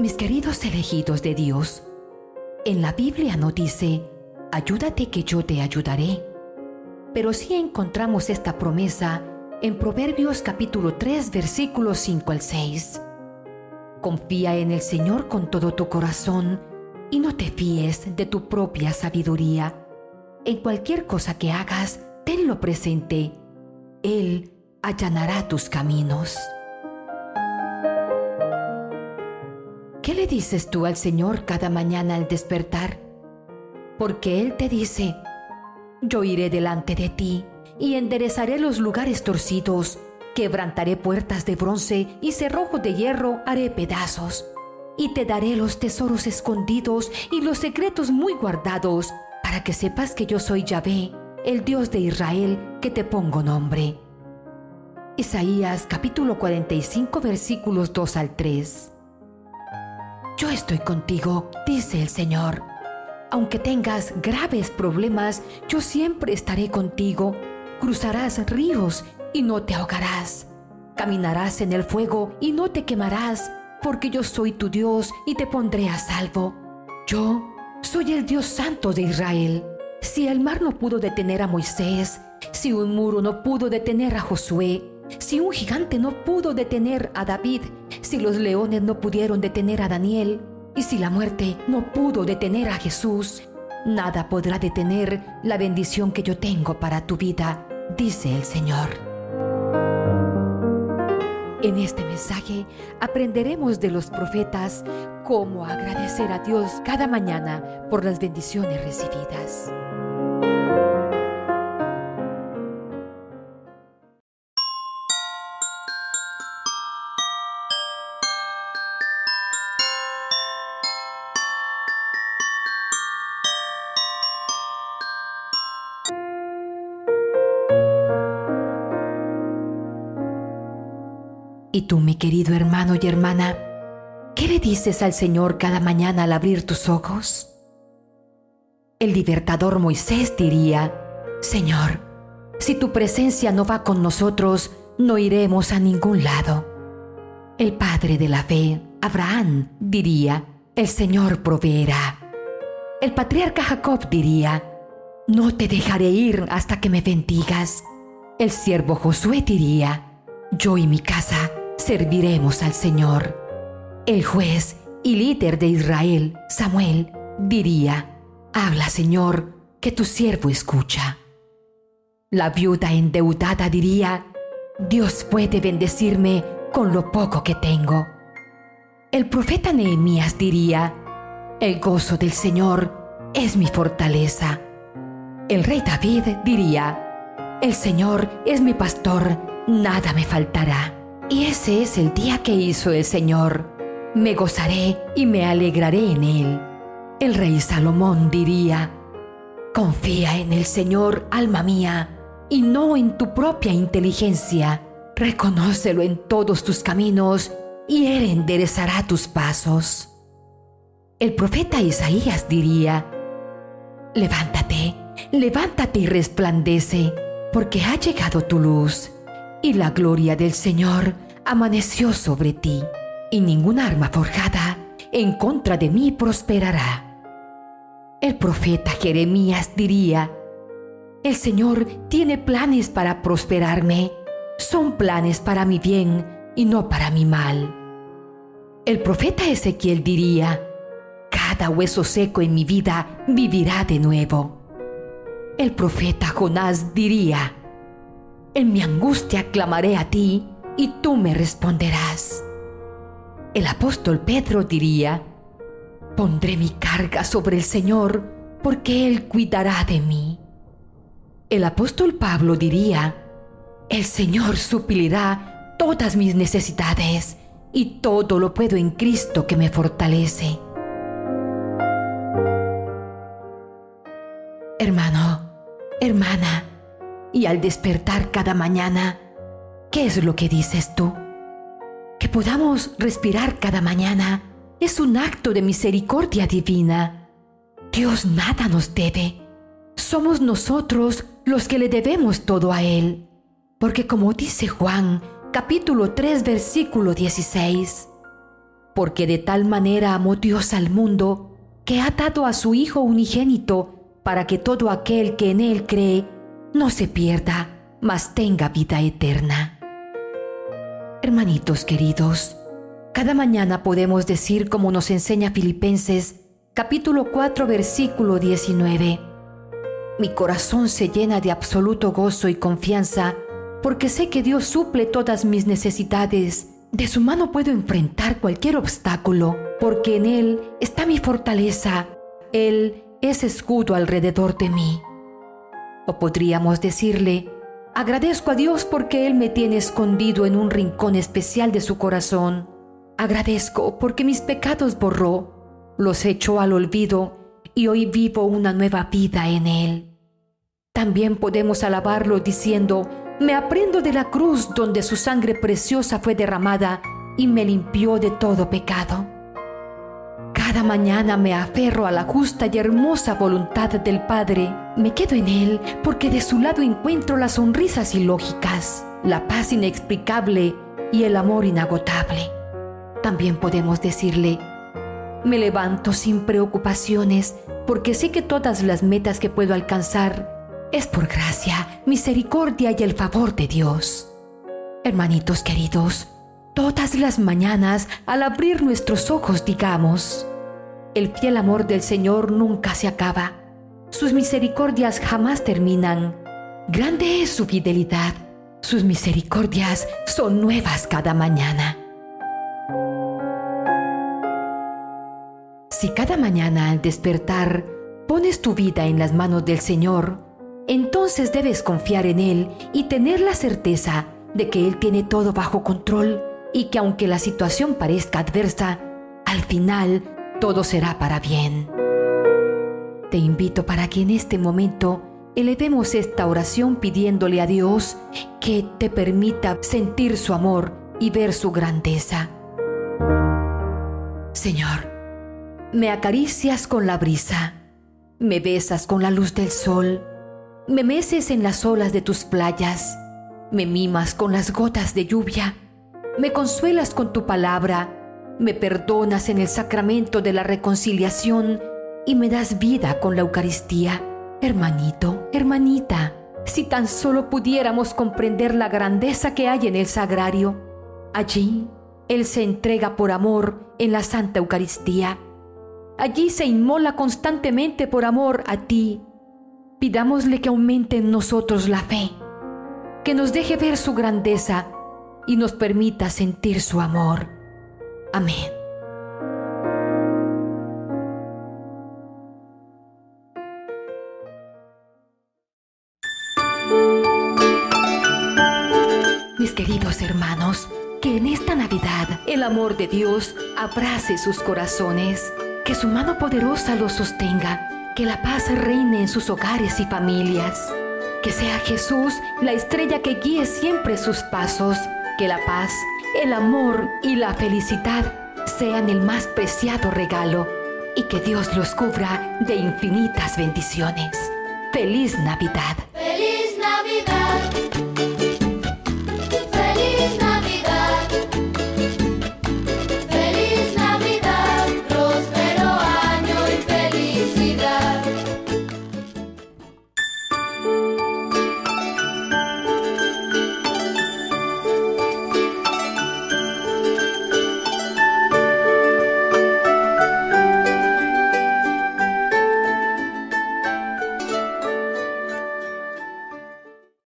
Mis queridos elegidos de Dios, en la Biblia no dice, ayúdate que yo te ayudaré. Pero sí encontramos esta promesa en Proverbios capítulo 3 versículos 5 al 6. Confía en el Señor con todo tu corazón y no te fíes de tu propia sabiduría. En cualquier cosa que hagas, tenlo presente. Él allanará tus caminos. ¿Qué le dices tú al Señor cada mañana al despertar? Porque Él te dice, yo iré delante de ti y enderezaré los lugares torcidos, quebrantaré puertas de bronce y cerrojos de hierro haré pedazos, y te daré los tesoros escondidos y los secretos muy guardados, para que sepas que yo soy Yahvé, el Dios de Israel, que te pongo nombre. Isaías capítulo 45 versículos 2 al 3. Yo estoy contigo, dice el Señor. Aunque tengas graves problemas, yo siempre estaré contigo. Cruzarás ríos y no te ahogarás. Caminarás en el fuego y no te quemarás, porque yo soy tu Dios y te pondré a salvo. Yo soy el Dios santo de Israel. Si el mar no pudo detener a Moisés, si un muro no pudo detener a Josué, si un gigante no pudo detener a David, si los leones no pudieron detener a Daniel, y si la muerte no pudo detener a Jesús, nada podrá detener la bendición que yo tengo para tu vida, dice el Señor. En este mensaje aprenderemos de los profetas cómo agradecer a Dios cada mañana por las bendiciones recibidas. Y tú, mi querido hermano y hermana, ¿qué le dices al Señor cada mañana al abrir tus ojos? El libertador Moisés diría, Señor, si tu presencia no va con nosotros, no iremos a ningún lado. El padre de la fe, Abraham, diría, el Señor proveerá. El patriarca Jacob diría, no te dejaré ir hasta que me bendigas. El siervo Josué diría, yo y mi casa serviremos al Señor. El juez y líder de Israel, Samuel, diría, Habla, Señor, que tu siervo escucha. La viuda endeudada diría, Dios puede bendecirme con lo poco que tengo. El profeta Nehemías diría, El gozo del Señor es mi fortaleza. El rey David diría, El Señor es mi pastor, nada me faltará. Y ese es el día que hizo el Señor. Me gozaré y me alegraré en él. El rey Salomón diría, Confía en el Señor, alma mía, y no en tu propia inteligencia. Reconócelo en todos tus caminos, y Él enderezará tus pasos. El profeta Isaías diría, Levántate, levántate y resplandece, porque ha llegado tu luz y la gloria del Señor amaneció sobre ti, y ninguna arma forjada en contra de mí prosperará. El profeta Jeremías diría, El Señor tiene planes para prosperarme, son planes para mi bien y no para mi mal. El profeta Ezequiel diría, Cada hueso seco en mi vida vivirá de nuevo. El profeta Jonás diría, en mi angustia clamaré a ti y tú me responderás. El apóstol Pedro diría, pondré mi carga sobre el Señor porque Él cuidará de mí. El apóstol Pablo diría, el Señor suplirá todas mis necesidades y todo lo puedo en Cristo que me fortalece. Hermano, hermana, y al despertar cada mañana, ¿qué es lo que dices tú? Que podamos respirar cada mañana es un acto de misericordia divina. Dios nada nos debe. Somos nosotros los que le debemos todo a Él. Porque como dice Juan, capítulo 3, versículo 16, porque de tal manera amó Dios al mundo que ha dado a su Hijo unigénito para que todo aquel que en Él cree no se pierda, mas tenga vida eterna. Hermanitos queridos, cada mañana podemos decir como nos enseña Filipenses capítulo 4 versículo 19. Mi corazón se llena de absoluto gozo y confianza porque sé que Dios suple todas mis necesidades. De su mano puedo enfrentar cualquier obstáculo porque en Él está mi fortaleza. Él es escudo alrededor de mí. O podríamos decirle, agradezco a Dios porque Él me tiene escondido en un rincón especial de su corazón. Agradezco porque mis pecados borró, los echó al olvido y hoy vivo una nueva vida en Él. También podemos alabarlo diciendo, me aprendo de la cruz donde su sangre preciosa fue derramada y me limpió de todo pecado. Cada mañana me aferro a la justa y hermosa voluntad del Padre. Me quedo en Él porque de su lado encuentro las sonrisas ilógicas, la paz inexplicable y el amor inagotable. También podemos decirle, me levanto sin preocupaciones porque sé que todas las metas que puedo alcanzar es por gracia, misericordia y el favor de Dios. Hermanitos queridos, todas las mañanas al abrir nuestros ojos digamos, el fiel amor del Señor nunca se acaba. Sus misericordias jamás terminan. Grande es su fidelidad. Sus misericordias son nuevas cada mañana. Si cada mañana al despertar pones tu vida en las manos del Señor, entonces debes confiar en Él y tener la certeza de que Él tiene todo bajo control y que aunque la situación parezca adversa, al final todo será para bien. Te invito para que en este momento elevemos esta oración pidiéndole a Dios que te permita sentir su amor y ver su grandeza. Señor, me acaricias con la brisa, me besas con la luz del sol, me meces en las olas de tus playas, me mimas con las gotas de lluvia, me consuelas con tu palabra, me perdonas en el sacramento de la reconciliación y me das vida con la Eucaristía. Hermanito, hermanita, si tan solo pudiéramos comprender la grandeza que hay en el sagrario. Allí, Él se entrega por amor en la Santa Eucaristía. Allí se inmola constantemente por amor a ti. Pidámosle que aumente en nosotros la fe, que nos deje ver su grandeza y nos permita sentir su amor. Amén. Mis queridos hermanos, que en esta Navidad el amor de Dios abrace sus corazones, que su mano poderosa los sostenga, que la paz reine en sus hogares y familias, que sea Jesús la estrella que guíe siempre sus pasos, que la paz el amor y la felicidad sean el más preciado regalo y que Dios los cubra de infinitas bendiciones. Feliz Navidad.